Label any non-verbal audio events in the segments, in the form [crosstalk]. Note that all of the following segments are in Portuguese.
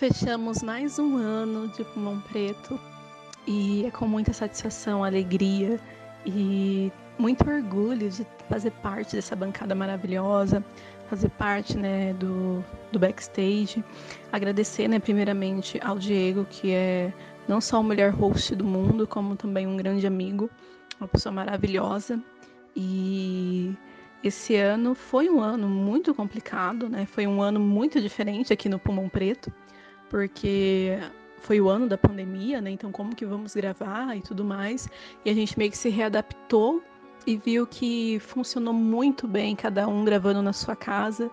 fechamos mais um ano de Pulmão Preto e é com muita satisfação, alegria e muito orgulho de fazer parte dessa bancada maravilhosa, fazer parte né, do, do backstage. Agradecer, né, primeiramente, ao Diego, que é não só o melhor host do mundo, como também um grande amigo, uma pessoa maravilhosa. E esse ano foi um ano muito complicado, né? Foi um ano muito diferente aqui no Pulmão Preto, porque foi o ano da pandemia, né? Então como que vamos gravar e tudo mais. E a gente meio que se readaptou e viu que funcionou muito bem, cada um gravando na sua casa.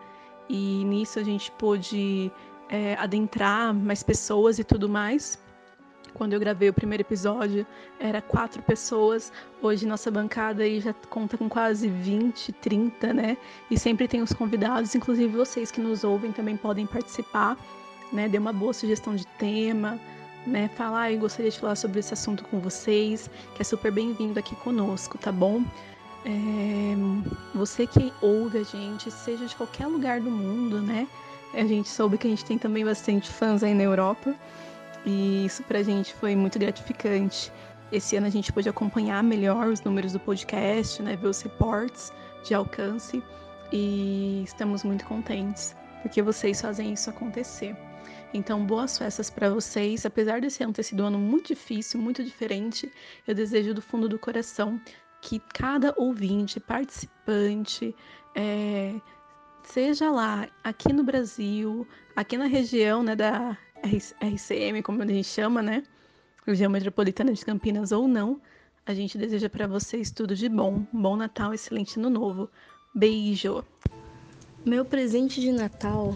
E nisso a gente pôde é, adentrar mais pessoas e tudo mais. Quando eu gravei o primeiro episódio, era quatro pessoas. Hoje nossa bancada aí já conta com quase 20, 30, né? E sempre tem os convidados, inclusive vocês que nos ouvem também podem participar, né? Dê uma boa sugestão de tema, né? Falar, eu gostaria de falar sobre esse assunto com vocês, que é super bem-vindo aqui conosco, tá bom? É, você que ouve a gente, seja de qualquer lugar do mundo, né? A gente soube que a gente tem também bastante fãs aí na Europa. E isso pra gente foi muito gratificante. Esse ano a gente pôde acompanhar melhor os números do podcast, né, ver os reports de alcance e estamos muito contentes porque vocês fazem isso acontecer. Então, boas festas para vocês. Apesar desse ano ter sido um ano muito difícil, muito diferente, eu desejo do fundo do coração que cada ouvinte, participante, é, seja lá aqui no Brasil, aqui na região né, da RCM, como a gente chama, né? Região Metropolitana de Campinas ou não, a gente deseja para vocês tudo de bom. Bom Natal, excelente ano novo. Beijo! Meu presente de Natal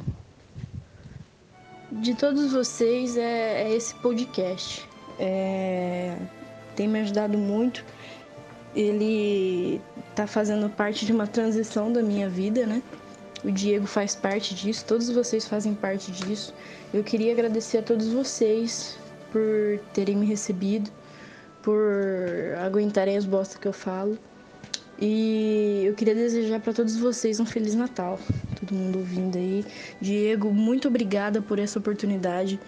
de todos vocês é, é esse podcast. É, tem me ajudado muito. Ele tá fazendo parte de uma transição da minha vida, né? O Diego faz parte disso, todos vocês fazem parte disso. Eu queria agradecer a todos vocês por terem me recebido, por aguentarem as bostas que eu falo. E eu queria desejar para todos vocês um feliz Natal. Todo mundo ouvindo aí. Diego, muito obrigada por essa oportunidade.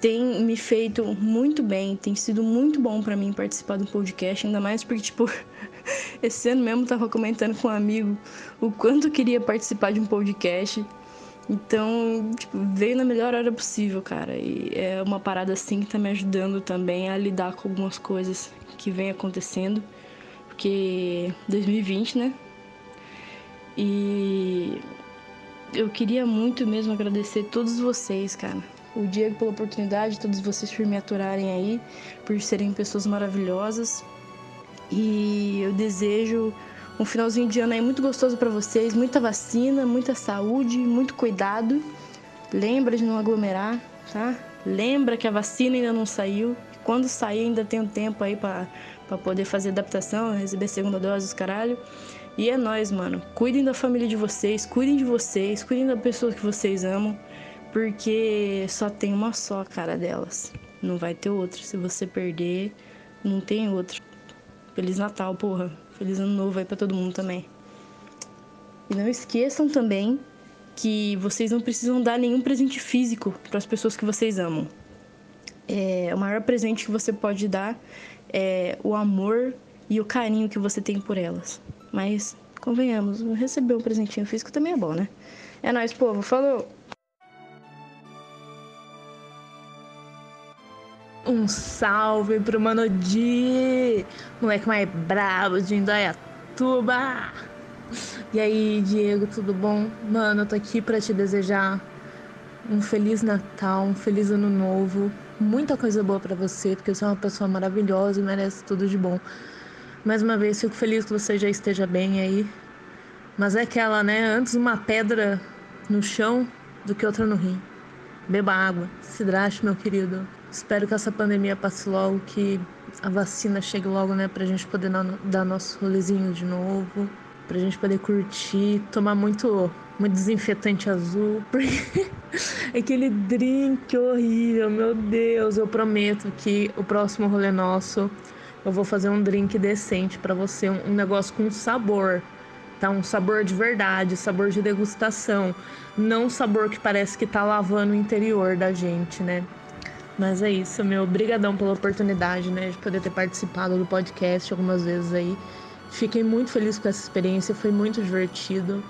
Tem me feito muito bem, tem sido muito bom para mim participar do podcast, ainda mais porque tipo [laughs] esse ano mesmo tava comentando com um amigo o quanto eu queria participar de um podcast. Então, tipo, veio na melhor hora possível, cara. E é uma parada assim que tá me ajudando também a lidar com algumas coisas que vem acontecendo. Porque 2020, né? E eu queria muito mesmo agradecer todos vocês, cara. O Diego pela oportunidade, todos vocês por me aturarem aí, por serem pessoas maravilhosas. E eu desejo um finalzinho de ano aí muito gostoso para vocês, muita vacina, muita saúde, muito cuidado. Lembra de não aglomerar, tá? Lembra que a vacina ainda não saiu. Quando sair ainda tem um tempo aí para poder fazer adaptação, receber segunda dose, os caralho. E é nós, mano. Cuidem da família de vocês, cuidem de vocês, cuidem da pessoa que vocês amam, porque só tem uma só cara delas. Não vai ter outra. Se você perder, não tem outra. Feliz Natal, porra. Feliz ano novo aí para todo mundo também. E não esqueçam também que vocês não precisam dar nenhum presente físico para as pessoas que vocês amam. É, o maior presente que você pode dar é o amor e o carinho que você tem por elas. Mas, convenhamos, receber um presentinho físico também é bom, né? É nóis, povo. Falou! Um salve pro Mano Di, moleque mais brabo de Indaiatuba. E aí, Diego, tudo bom? Mano, eu tô aqui para te desejar um feliz Natal, um feliz ano novo, muita coisa boa para você, porque você é uma pessoa maravilhosa e merece tudo de bom. Mais uma vez, fico feliz que você já esteja bem aí. Mas é aquela, né? Antes uma pedra no chão do que outra no rim. Beba água, se hidrate, meu querido. Espero que essa pandemia passe logo, que a vacina chegue logo, né? Pra gente poder dar nosso rolezinho de novo, pra gente poder curtir, tomar muito, muito desinfetante azul. [laughs] Aquele drink horrível, meu Deus. Eu prometo que o próximo rolê nosso eu vou fazer um drink decente para você, um negócio com sabor. tá um sabor de verdade, sabor de degustação, não sabor que parece que tá lavando o interior da gente, né? Mas é isso, meu, obrigadão pela oportunidade, né, de poder ter participado do podcast algumas vezes aí. Fiquei muito feliz com essa experiência, foi muito divertido.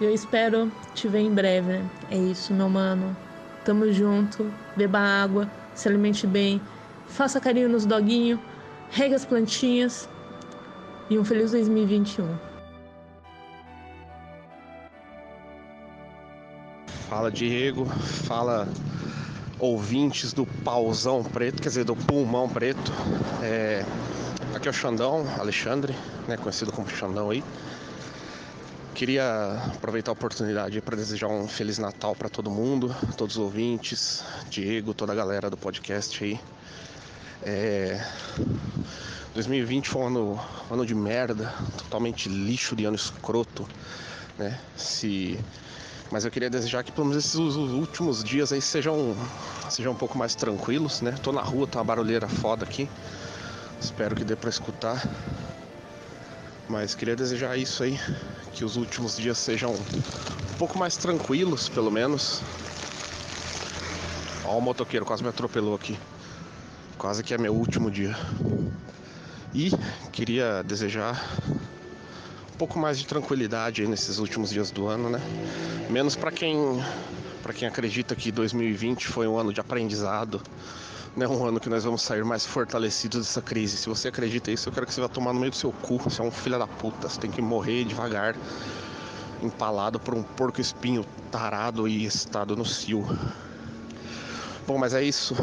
Eu espero te ver em breve, né? É isso, meu mano. Tamo junto, beba água, se alimente bem, faça carinho nos doguinhos, rega as plantinhas e um feliz 2021. Fala Diego, fala ouvintes do pauzão preto, quer dizer, do pulmão preto. É, aqui é o Xandão, Alexandre, né, conhecido como Xandão aí. Queria aproveitar a oportunidade para desejar um Feliz Natal para todo mundo, todos os ouvintes, Diego, toda a galera do podcast aí. É... 2020 foi um ano, um ano de merda, totalmente lixo de ano escroto, né? Se mas eu queria desejar que pelo menos esses últimos dias aí sejam, sejam um pouco mais tranquilos, né? Tô na rua, tá uma barulheira foda aqui. Espero que dê para escutar. Mas queria desejar isso aí, que os últimos dias sejam um pouco mais tranquilos, pelo menos. Ó, o motoqueiro quase me atropelou aqui. Quase que é meu último dia. E queria desejar um pouco mais de tranquilidade nesses últimos dias do ano, né? Menos para quem para quem acredita que 2020 foi um ano de aprendizado, né? Um ano que nós vamos sair mais fortalecidos dessa crise. Se você acredita nisso, eu quero que você vá tomar no meio do seu cu. Você é um filho da puta, você tem que morrer devagar, empalado por um porco espinho tarado e estado no cio. Bom, mas é isso.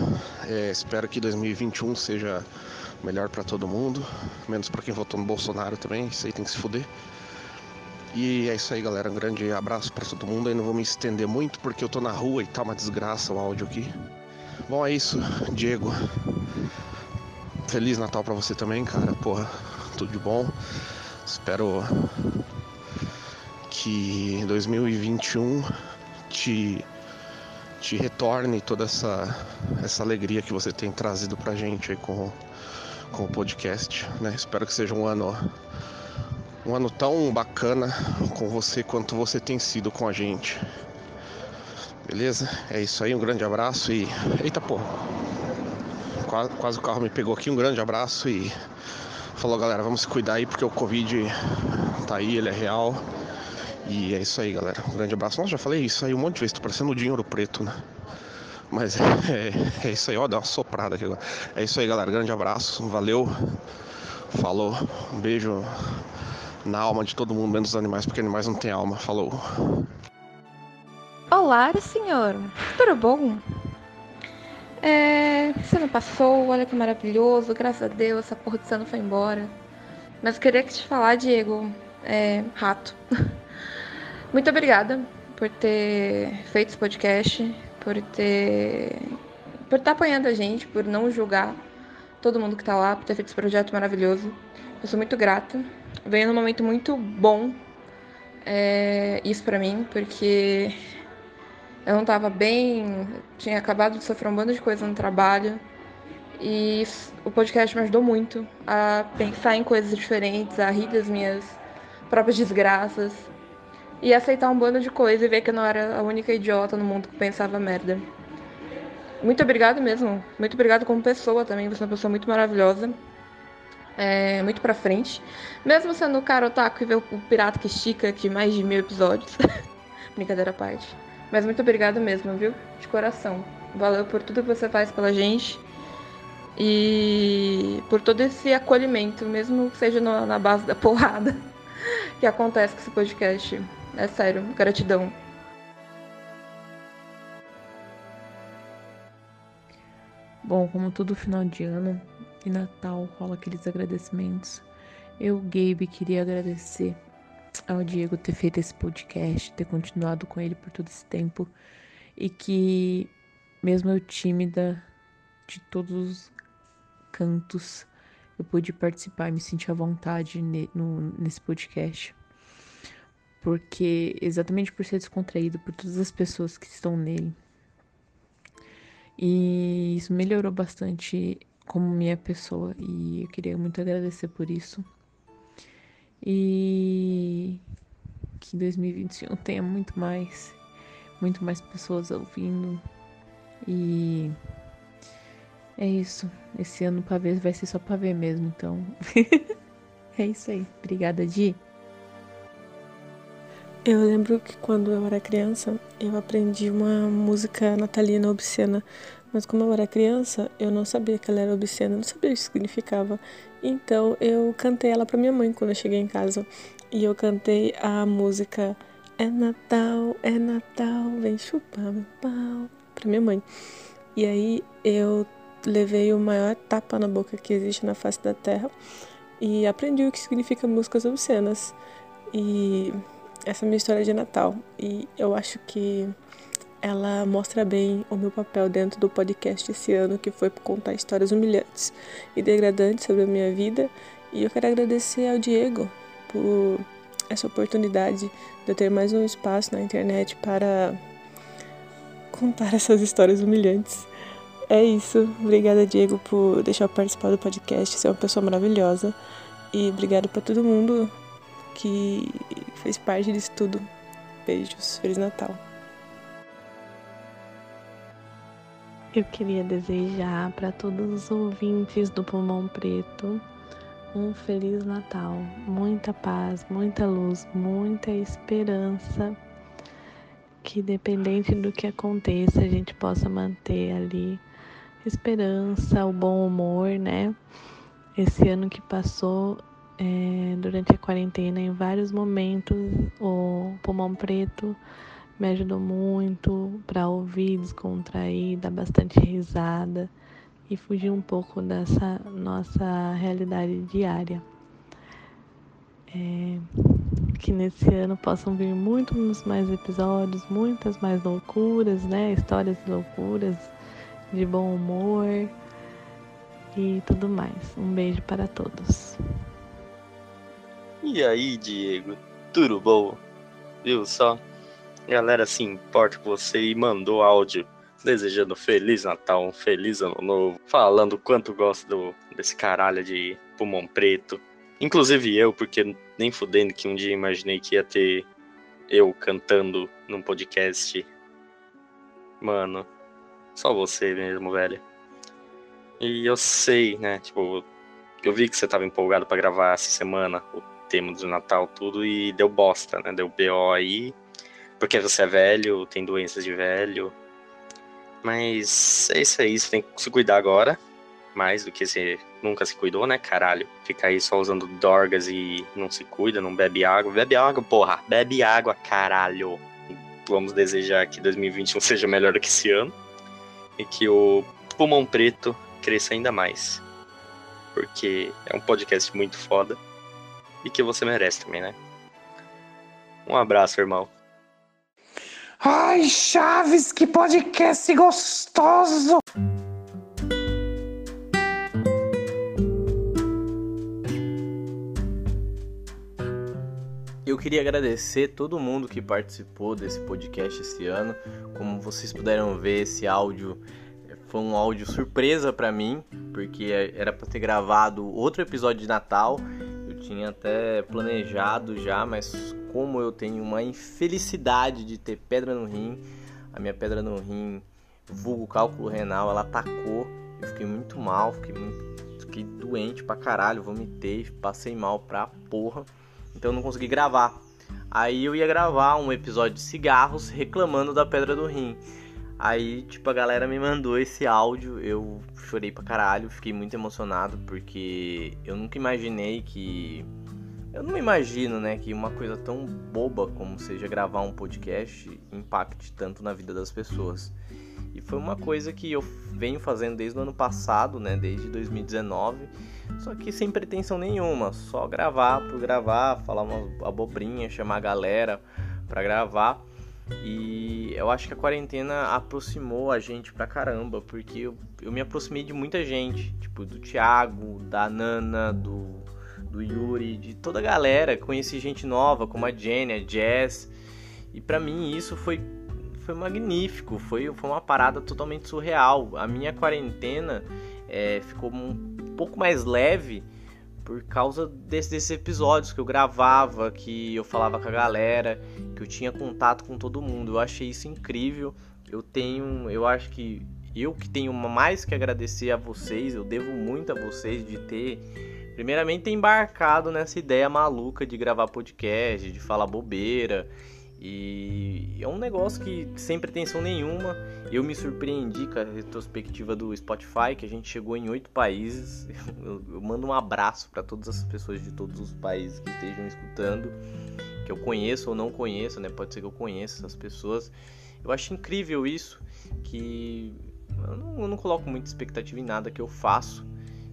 É, espero que 2021 seja melhor para todo mundo, menos para quem votou no Bolsonaro também, isso aí tem que se fuder. E é isso aí, galera. Um grande abraço para todo mundo. Aí não vou me estender muito porque eu tô na rua e tá uma desgraça o áudio aqui. Bom, é isso, Diego. Feliz Natal para você também, cara. Porra, tudo de bom. Espero que 2021 te te retorne toda essa essa alegria que você tem trazido pra gente aí com com o podcast, né? Espero que seja um ano um ano tão bacana com você quanto você tem sido com a gente. Beleza? É isso aí, um grande abraço e. Eita porra! Quase, quase o carro me pegou aqui, um grande abraço e. Falou galera, vamos se cuidar aí porque o Covid tá aí, ele é real. E é isso aí, galera. Um grande abraço. Nossa, já falei isso aí um monte de vezes, tô parecendo o dinheiro preto, né? Mas [laughs] é, é, isso aí, ó, dá uma soprada aqui agora. É isso aí, galera. Grande abraço, valeu. Falou. Um beijo na alma de todo mundo, menos os animais, porque animais não têm alma. Falou. Olá, senhor. Tudo bom? É, você não passou, olha que maravilhoso, graças a Deus, essa porra de ano foi embora. Mas queria te falar, Diego, é, rato. [laughs] Muito obrigada por ter feito esse podcast por ter por estar tá apoiando a gente, por não julgar todo mundo que está lá, por ter feito esse projeto maravilhoso. Eu sou muito grata. Veio num momento muito bom é, isso para mim, porque eu não estava bem, tinha acabado de sofrer um bando de coisa no trabalho. E o podcast me ajudou muito a pensar em coisas diferentes, a rir das minhas próprias desgraças, e aceitar um bando de coisa e ver que eu não era a única idiota no mundo que pensava merda. Muito obrigado mesmo. Muito obrigado como pessoa também. Você é uma pessoa muito maravilhosa. É, muito pra frente. Mesmo sendo o cara otaku e ver o pirata que estica de mais de mil episódios. [laughs] Brincadeira à parte. Mas muito obrigado mesmo, viu? De coração. Valeu por tudo que você faz pela gente. E por todo esse acolhimento, mesmo que seja na base da porrada [laughs] que acontece com esse podcast. É sério, gratidão. Bom, como todo final de ano e Natal rola aqueles agradecimentos. Eu, Gabe, queria agradecer ao Diego ter feito esse podcast, ter continuado com ele por todo esse tempo e que, mesmo eu tímida de todos os cantos, eu pude participar e me sentir à vontade nesse podcast porque exatamente por ser descontraído por todas as pessoas que estão nele. E isso melhorou bastante como minha pessoa e eu queria muito agradecer por isso. e que 2021 tenha muito mais, muito mais pessoas ouvindo e é isso. Esse ano pra ver vai ser só pra ver mesmo, então [laughs] é isso aí. Obrigada, Di. Eu lembro que quando eu era criança, eu aprendi uma música natalina obscena. Mas como eu era criança, eu não sabia que ela era obscena, não sabia o que significava. Então eu cantei ela para minha mãe quando eu cheguei em casa. E eu cantei a música É Natal, é Natal, vem chupar meu pau pra minha mãe. E aí eu levei o maior tapa na boca que existe na face da terra e aprendi o que significa músicas obscenas. E essa minha história de Natal. E eu acho que ela mostra bem o meu papel dentro do podcast esse ano, que foi contar histórias humilhantes e degradantes sobre a minha vida. E eu quero agradecer ao Diego por essa oportunidade de eu ter mais um espaço na internet para contar [laughs] essas histórias humilhantes. É isso. Obrigada, Diego, por deixar eu participar do podcast. Você é uma pessoa maravilhosa. E obrigada para todo mundo que fez parte disso tudo. Beijos. Feliz Natal. Eu queria desejar para todos os ouvintes do Pulmão Preto um Feliz Natal, muita paz, muita luz, muita esperança. Que, dependente do que aconteça, a gente possa manter ali esperança, o bom humor, né? Esse ano que passou, é, durante a quarentena, em vários momentos, o pulmão preto me ajudou muito para ouvir, descontrair, dar bastante risada e fugir um pouco dessa nossa realidade diária. É, que nesse ano possam vir muitos mais episódios, muitas mais loucuras, né? Histórias de loucuras, de bom humor e tudo mais. Um beijo para todos. E aí, Diego? Tudo bom? Viu só? A galera se importa com você e mandou áudio desejando Feliz Natal, um Feliz Ano Novo, falando quanto gosta do, desse caralho de pulmão preto. Inclusive eu, porque nem fudendo que um dia imaginei que ia ter eu cantando num podcast. Mano, só você mesmo, velho. E eu sei, né, tipo, eu vi que você tava empolgado para gravar essa semana o tema do Natal, tudo, e deu bosta, né? Deu BO aí. Porque você é velho, tem doenças de velho. Mas é isso aí, você tem que se cuidar agora. Mais do que você nunca se cuidou, né, caralho? Ficar aí só usando dorgas e não se cuida, não bebe água. Bebe água, porra. Bebe água, caralho. Vamos desejar que 2021 seja melhor do que esse ano. E que o Pulmão Preto cresça ainda mais. Porque é um podcast muito foda e que você merece também, né? Um abraço, irmão. Ai, Chaves, que podcast gostoso! Eu queria agradecer todo mundo que participou desse podcast esse ano. Como vocês puderam ver, esse áudio foi um áudio surpresa para mim, porque era para ter gravado outro episódio de Natal tinha até planejado já, mas como eu tenho uma infelicidade de ter pedra no rim, a minha pedra no rim, vulgo cálculo renal, ela atacou. Eu fiquei muito mal, fiquei, muito, fiquei doente pra caralho, vomitei, passei mal pra porra. Então eu não consegui gravar. Aí eu ia gravar um episódio de cigarros reclamando da pedra do rim. Aí, tipo, a galera me mandou esse áudio, eu chorei pra caralho, fiquei muito emocionado porque eu nunca imaginei que. Eu não imagino, né, que uma coisa tão boba como seja gravar um podcast impacte tanto na vida das pessoas. E foi uma coisa que eu venho fazendo desde o ano passado, né, desde 2019, só que sem pretensão nenhuma, só gravar por gravar, falar uma abobrinha, chamar a galera pra gravar. E eu acho que a quarentena aproximou a gente pra caramba, porque eu, eu me aproximei de muita gente, tipo do Thiago, da Nana, do, do Yuri, de toda a galera. Conheci gente nova, como a Jenny, a Jess. E para mim isso foi, foi magnífico, foi, foi uma parada totalmente surreal. A minha quarentena é, ficou um pouco mais leve por causa desses, desses episódios que eu gravava, que eu falava com a galera, que eu tinha contato com todo mundo. Eu achei isso incrível. Eu tenho, eu acho que eu que tenho mais que agradecer a vocês, eu devo muito a vocês de ter primeiramente embarcado nessa ideia maluca de gravar podcast, de falar bobeira. E é um negócio que sem pretensão nenhuma, eu me surpreendi com a retrospectiva do Spotify, que a gente chegou em oito países. [laughs] Eu, mando um abraço para todas as pessoas de todos os países que estejam escutando, que eu conheço ou não conheço, né? Pode ser que eu conheça essas pessoas. Eu acho incrível isso, que eu não, eu não coloco muita expectativa em nada que eu faço.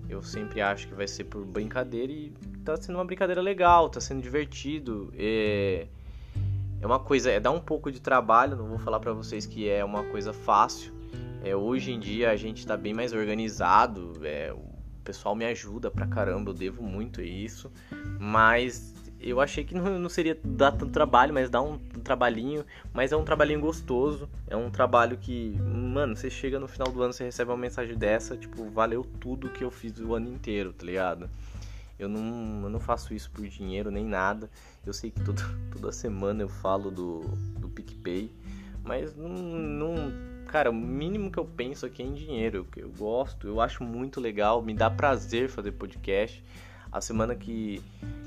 Eu sempre acho que vai ser por brincadeira e tá sendo uma brincadeira legal, tá sendo divertido. É, é uma coisa, é dar um pouco de trabalho, não vou falar para vocês que é uma coisa fácil. É, hoje em dia a gente tá bem mais organizado, é, o pessoal me ajuda pra caramba, eu devo muito isso. Mas eu achei que não, não seria dar tanto trabalho, mas dá um, um, trabalhinho. Mas é um trabalhinho gostoso. É um trabalho que, mano, você chega no final do ano, você recebe uma mensagem dessa, tipo, valeu tudo que eu fiz o ano inteiro, tá ligado? Eu não, eu não faço isso por dinheiro nem nada. Eu sei que toda, [laughs] toda semana eu falo do, do PicPay, mas não, não. Cara, o mínimo que eu penso aqui é em dinheiro. Eu, eu gosto, eu acho muito legal, me dá prazer fazer podcast. A semana que,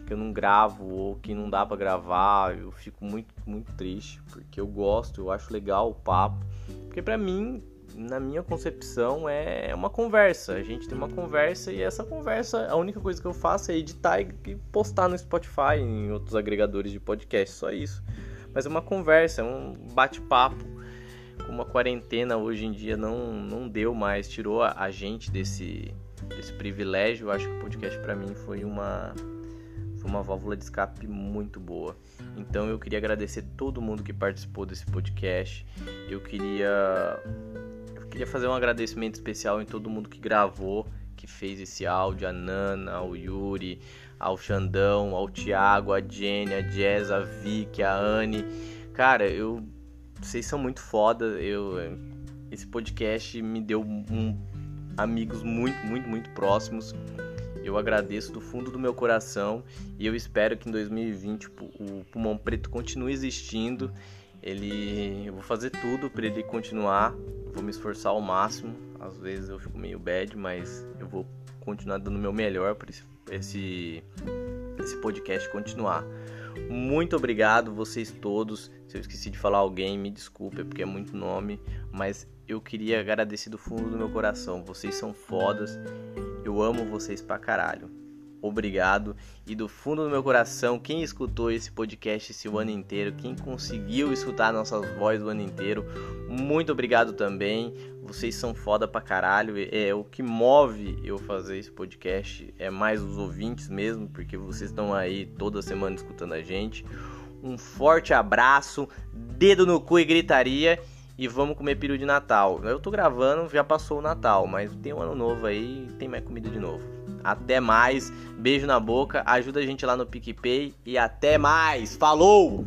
que eu não gravo ou que não dá para gravar, eu fico muito, muito triste, porque eu gosto, eu acho legal o papo. Porque pra mim, na minha concepção, é uma conversa. A gente tem uma conversa e essa conversa, a única coisa que eu faço é editar e postar no Spotify, em outros agregadores de podcast, só isso. Mas é uma conversa, é um bate-papo. Como a quarentena hoje em dia não, não deu mais, tirou a, a gente desse, desse privilégio, eu acho que o podcast para mim foi uma foi uma válvula de escape muito boa. Então eu queria agradecer todo mundo que participou desse podcast. Eu queria queria fazer um agradecimento especial em todo mundo que gravou, que fez esse áudio, a Nana, ao Yuri, ao Xandão, ao Thiago, a Jenny, a Jazz, a Vicky, a Anne. Cara, eu vocês são muito foda. Eu esse podcast me deu um amigos muito, muito, muito próximos. Eu agradeço do fundo do meu coração e eu espero que em 2020 o Pulmão Preto continue existindo. Ele, eu vou fazer tudo para ele continuar. vou me esforçar ao máximo. Às vezes eu fico meio bad, mas eu vou continuar dando o meu melhor para esse, esse, esse podcast continuar. Muito obrigado vocês todos. Se eu esqueci de falar alguém, me desculpe, é porque é muito nome, mas eu queria agradecer do fundo do meu coração. Vocês são fodas. Eu amo vocês pra caralho. Obrigado. E do fundo do meu coração, quem escutou esse podcast esse ano inteiro, quem conseguiu escutar nossas vozes o ano inteiro, muito obrigado também. Vocês são foda pra caralho. É o que move eu fazer esse podcast é mais os ouvintes mesmo, porque vocês estão aí toda semana escutando a gente. Um forte abraço, dedo no cu e gritaria e vamos comer peru de Natal. Eu tô gravando, já passou o Natal, mas tem um ano novo aí, tem mais comida de novo. Até mais, beijo na boca, ajuda a gente lá no PicPay e até mais. Falou!